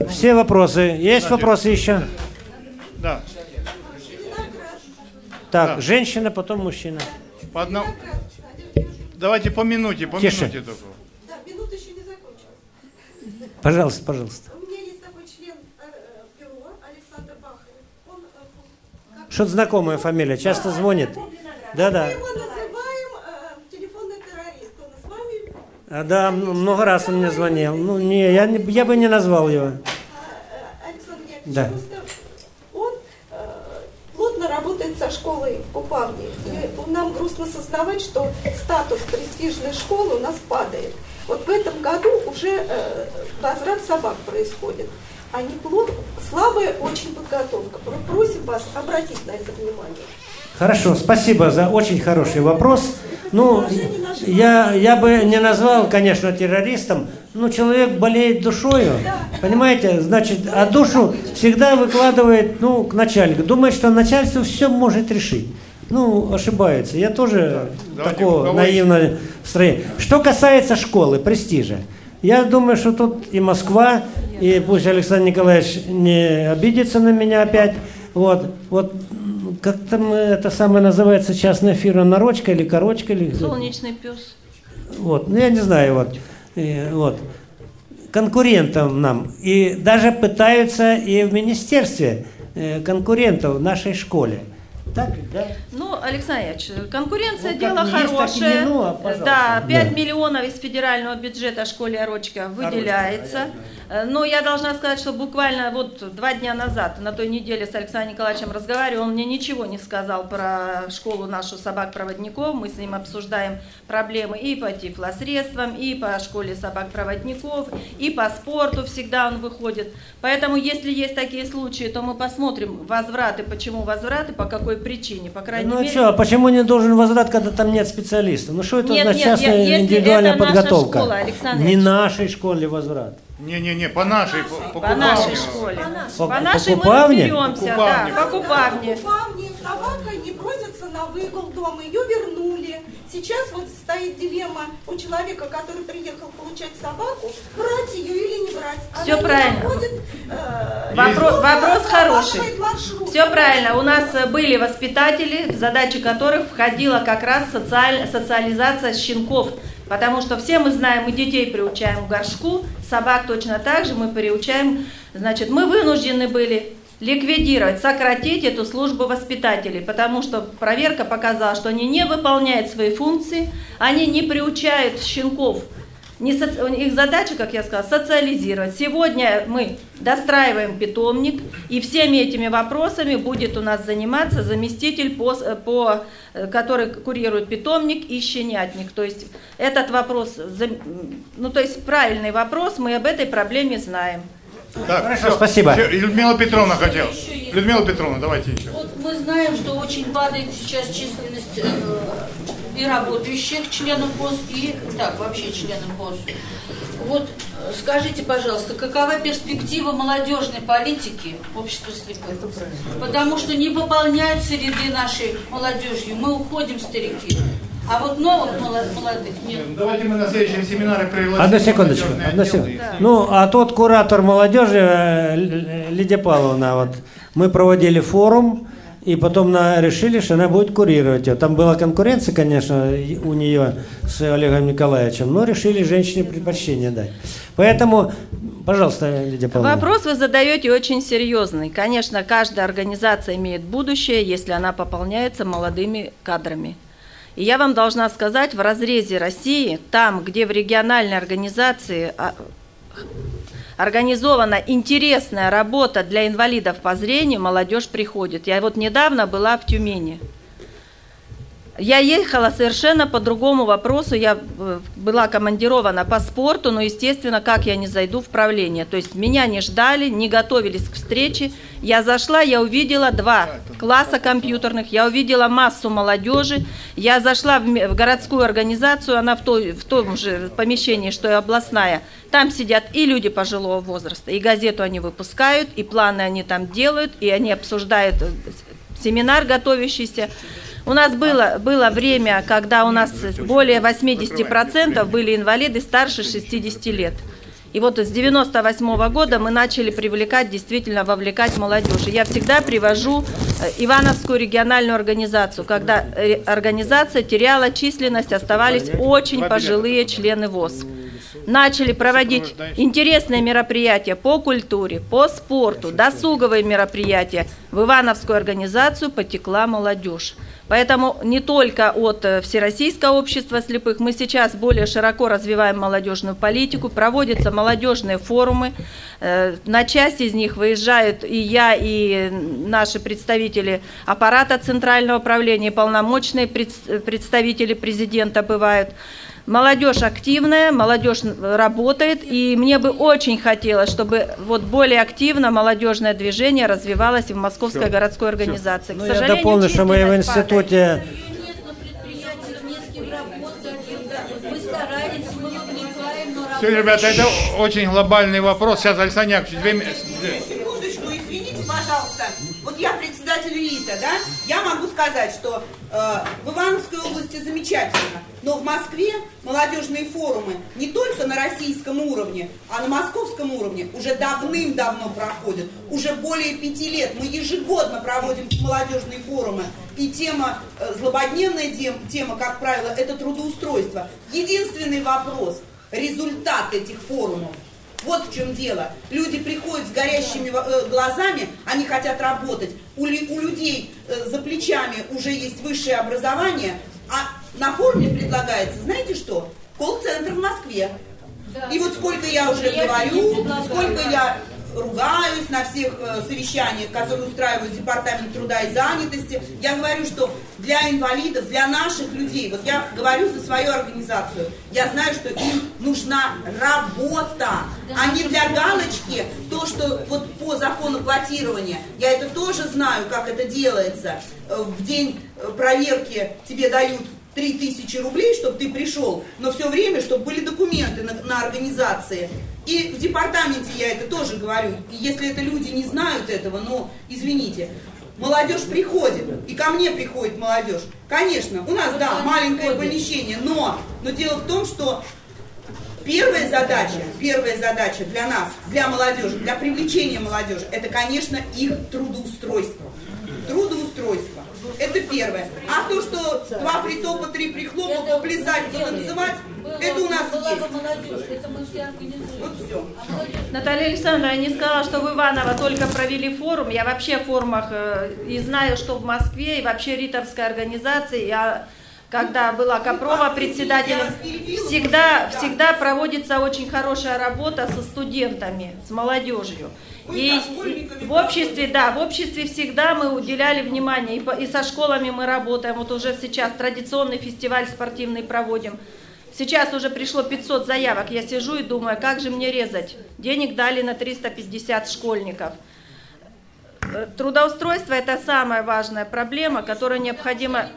Все вопросы. Есть да, вопросы еще? Да. Так, да. женщина, потом мужчина. По одному. Давайте по минуте, по Тише. минуте только. Да, минута еще не закончилась. Пожалуйста, пожалуйста. У меня есть такой член э, бюро Александр Бахарев. Он, э, как... Что-то знакомая фамилия, часто да, звонит. Да-да. Мы его называем э, телефонный террорист. Он с вами... А, да, много раз он мне звонил. Ну, не, я, не, я бы не назвал его. А, э, Александр Яковлевич, да. просто плотно работает со школой в Купавне. И нам грустно сознавать, что статус престижной школы у нас падает. Вот в этом году уже э, возврат собак происходит. Они плод, слабая очень подготовка. Просим вас обратить на это внимание. Хорошо, спасибо за очень хороший вопрос. Ну, я, я бы не назвал, конечно, террористом, но человек болеет душою, понимаете, значит, а душу всегда выкладывает, ну, к начальнику. Думает, что начальство все может решить. Ну, ошибается. Я тоже да, такого наивного строения. Что касается школы, престижа, я думаю, что тут и Москва, и пусть Александр Николаевич не обидится на меня опять. Вот, вот как там это самое называется частная фирма Нарочка или Корочка или Солнечный пес. Вот, ну я не знаю, вот, вот конкурентам нам и даже пытаются и в министерстве э, конкурентов в нашей школе. Так, да? Ну, Александр Ильич, конкуренция ну, дело хорошее. Есть, ну, а, да, 5 да. миллионов из федерального бюджета школе Орочка выделяется. Э, но я должна сказать, что буквально вот два дня назад, на той неделе с Александром Николаевичем разговаривал, он мне ничего не сказал про школу нашу собак-проводников. Мы с ним обсуждаем проблемы и по тифлосредствам, и по школе собак-проводников, и по спорту всегда он выходит. Поэтому, если есть такие случаи, то мы посмотрим возвраты, почему возвраты, по какой причине. По крайней ну мере... что, а почему не должен возврат, когда там нет специалистов? Ну что это нет, значит нет, частная индивидуальная подготовка? Школа, не нашей школе возврат. Не-не-не, по нашей, по, по, по нашей школе. По, нашей, по, по нашей по мы разберемся, по да, по Купавне. По Купавне собака не просится на выгул дома, ее вернули. Сейчас вот стоит дилемма у человека, который приехал получать собаку, брать ее или не брать. Все Она правильно. Находит, э, вопрос, вопрос хороший. Все правильно. У нас были воспитатели, в задачи которых входила как раз социаль, социализация щенков. Потому что все мы знаем, мы детей приучаем к горшку, собак точно так же мы приучаем. Значит, мы вынуждены были ликвидировать, сократить эту службу воспитателей, потому что проверка показала, что они не выполняют свои функции, они не приучают щенков не соци... Их задача, как я сказала, социализировать. Сегодня мы достраиваем питомник, и всеми этими вопросами будет у нас заниматься заместитель, по, по, который курирует питомник и щенятник. То есть этот вопрос, ну то есть правильный вопрос, мы об этой проблеме знаем. Так, Хорошо, все. спасибо. Все, Людмила Петровна хотела. Людмила Петровна, давайте еще. Вот мы знаем, что очень падает сейчас численность э, и работающих членов ВОЗ, и так, вообще членов ВОЗ. Вот э, скажите, пожалуйста, какова перспектива молодежной политики общества слепых? Потому что не пополняются ряды нашей молодежью, мы уходим, старики. А вот новых молодых нет. Давайте мы на следующем семинаре пригласим. Одну секундочку. Одну секунду. Да. Ну, а тот куратор молодежи, э, Лидия Павловна, вот мы проводили форум, и потом на, решили, что она будет курировать ее. Там была конкуренция, конечно, у нее с Олегом Николаевичем, но решили женщине предпочтение дать. Поэтому, пожалуйста, Лидия Павловна. Вопрос вы задаете очень серьезный. Конечно, каждая организация имеет будущее, если она пополняется молодыми кадрами. И я вам должна сказать, в разрезе России, там, где в региональной организации а, организована интересная работа для инвалидов по зрению, молодежь приходит. Я вот недавно была в Тюмени. Я ехала совершенно по другому вопросу. Я э, была командирована по спорту, но, естественно, как я не зайду в правление. То есть меня не ждали, не готовились к встрече. Я зашла, я увидела два класса компьютерных, я увидела массу молодежи. Я зашла в городскую организацию, она в, той, в том же помещении, что и областная. Там сидят и люди пожилого возраста, и газету они выпускают, и планы они там делают, и они обсуждают э, семинар готовящийся. У нас было, было время, когда у нас более 80% были инвалиды старше 60 лет. И вот с 98 -го года мы начали привлекать, действительно вовлекать молодежь. И я всегда привожу э, Ивановскую региональную организацию, когда э, организация теряла численность, оставались очень пожилые члены ВОЗ. начали проводить интересные мероприятия по культуре, по спорту, досуговые мероприятия, в Ивановскую организацию потекла молодежь. Поэтому не только от э, Всероссийского общества слепых, мы сейчас более широко развиваем молодежную политику, проводятся молодежные форумы. Э, на часть из них выезжают и я, и наши представители аппарата Центрального управления, полномочные представители президента бывают. Молодежь активная, молодежь работает, и мне бы очень хотелось, чтобы вот более активно молодежное движение развивалось в Московской Все. городской организации. Все. К ну, я дополню, что мы в институте... Все, ребята, это очень глобальный вопрос. Сейчас, Александр Яковлевич, две минуты пожалуйста, вот я председатель РИТа, да, я могу сказать, что э, в Ивановской области замечательно, но в Москве молодежные форумы не только на российском уровне, а на московском уровне уже давным-давно проходят. Уже более пяти лет мы ежегодно проводим молодежные форумы. И тема, э, злободневная тема, как правило, это трудоустройство. Единственный вопрос, результат этих форумов – вот в чем дело. Люди приходят с горящими э, глазами, они хотят работать. У, у людей э, за плечами уже есть высшее образование, а на форуме предлагается, знаете что? Колл-центр в Москве. Да. И вот сколько я уже я говорю, сколько я ругаюсь на всех э, совещаниях, которые устраивают Департамент труда и занятости. Я говорю, что для инвалидов, для наших людей, вот я говорю за свою организацию, я знаю, что им нужна работа, а не для галочки то, что вот по закону платирования. Я это тоже знаю, как это делается. Э, в день э, проверки тебе дают 3000 рублей, чтобы ты пришел, но все время, чтобы были документы на, на организации. И в департаменте я это тоже говорю. И если это люди не знают этого, но извините, молодежь приходит, и ко мне приходит молодежь. Конечно, у нас, да, маленькое помещение, но, но дело в том, что первая задача, первая задача для нас, для молодежи, для привлечения молодежи, это, конечно, их трудоустройство. Трудоустройство. Первое. А то, что два притопа, три прихлопа, поплясать, потанцевать, это у нас есть. молодежь, это мы все организуем. Вот все. Наталья Александровна, я не сказала, что в Иваново только провели форум. Я вообще в форумах э, и знаю, что в Москве, и вообще Ритовская организация, я когда была Копрова председателем, всегда, всегда проводится очень хорошая работа со студентами, с молодежью. И в обществе, да, в обществе всегда мы уделяли внимание, и, по, и со школами мы работаем, вот уже сейчас традиционный фестиваль спортивный проводим. Сейчас уже пришло 500 заявок, я сижу и думаю, как же мне резать? Денег дали на 350 школьников. Э, трудоустройство – это самая важная проблема, которая необходимо...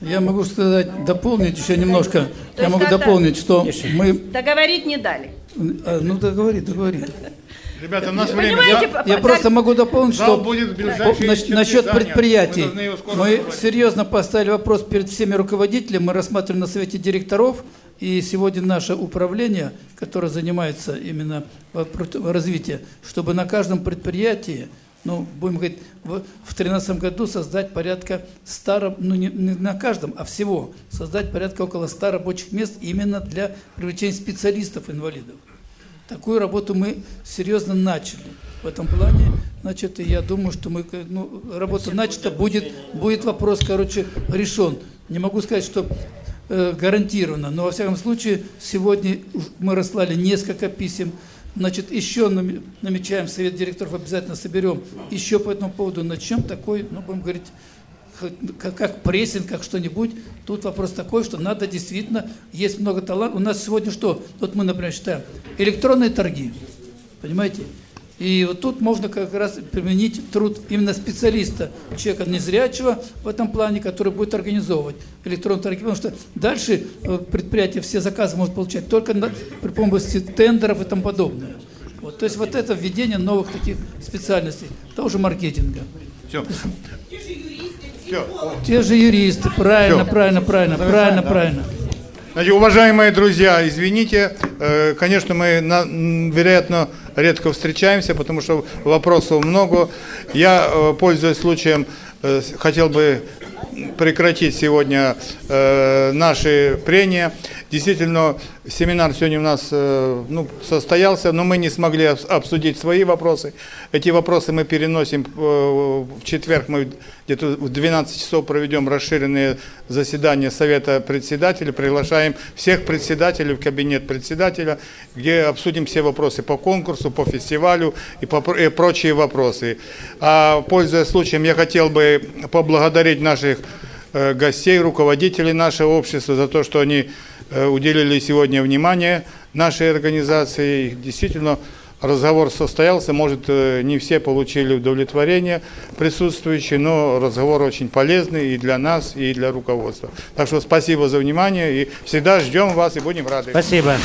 Я могу сказать, дополнить еще немножко. То я могу дополнить, что мы... Договорить не дали. А, ну договори, договори. Ребята, у нас время. Я, я просто могу дополнить, что будет в насчет предприятий. Мы, мы серьезно поставили вопрос перед всеми руководителями, мы рассматривали на совете директоров, и сегодня наше управление, которое занимается именно развитием, чтобы на каждом предприятии ну, будем говорить, в 2013 году создать порядка 100, ну не, не на каждом, а всего, создать порядка около 100 рабочих мест именно для привлечения специалистов-инвалидов. Такую работу мы серьезно начали. В этом плане, значит, я думаю, что мы, ну, работа начата, будет, будет вопрос, короче, решен. Не могу сказать, что э, гарантированно, но во всяком случае, сегодня мы расслали несколько писем, Значит, еще намечаем, совет директоров обязательно соберем, еще по этому поводу начнем такой, ну, будем говорить, как, как прессинг, как что-нибудь. Тут вопрос такой, что надо действительно, есть много талантов. У нас сегодня что? Вот мы, например, считаем, электронные торги, понимаете? И вот тут можно как раз применить труд именно специалиста, человека незрячего в этом плане, который будет организовывать электронные торги. Потому что дальше э, предприятия все заказы могут получать только на, при помощи тендеров и тому подобное. Вот, то есть вот это введение новых таких специальностей, тоже маркетинга. Все. Те же юристы, правильно, правильно, правильно, правильно, правильно. Значит, уважаемые друзья, извините, э, конечно, мы, вероятно, редко встречаемся, потому что вопросов много. Я, э, пользуясь случаем, э, хотел бы прекратить сегодня наши прения Действительно, семинар сегодня у нас э, ну, состоялся, но мы не смогли обсудить свои вопросы. Эти вопросы мы переносим э, в четверг, мы где-то в 12 часов проведем расширенные заседания Совета председателей, приглашаем всех председателей в кабинет председателя, где обсудим все вопросы по конкурсу, по фестивалю и, по, и прочие вопросы. А пользуясь случаем, я хотел бы поблагодарить наших э, гостей, руководителей нашего общества за то, что они уделили сегодня внимание нашей организации. Действительно, разговор состоялся, может, э, не все получили удовлетворение присутствующие, но разговор очень полезный и для нас, и для руководства. Так что спасибо за внимание, и всегда ждем вас и будем рады. Спасибо.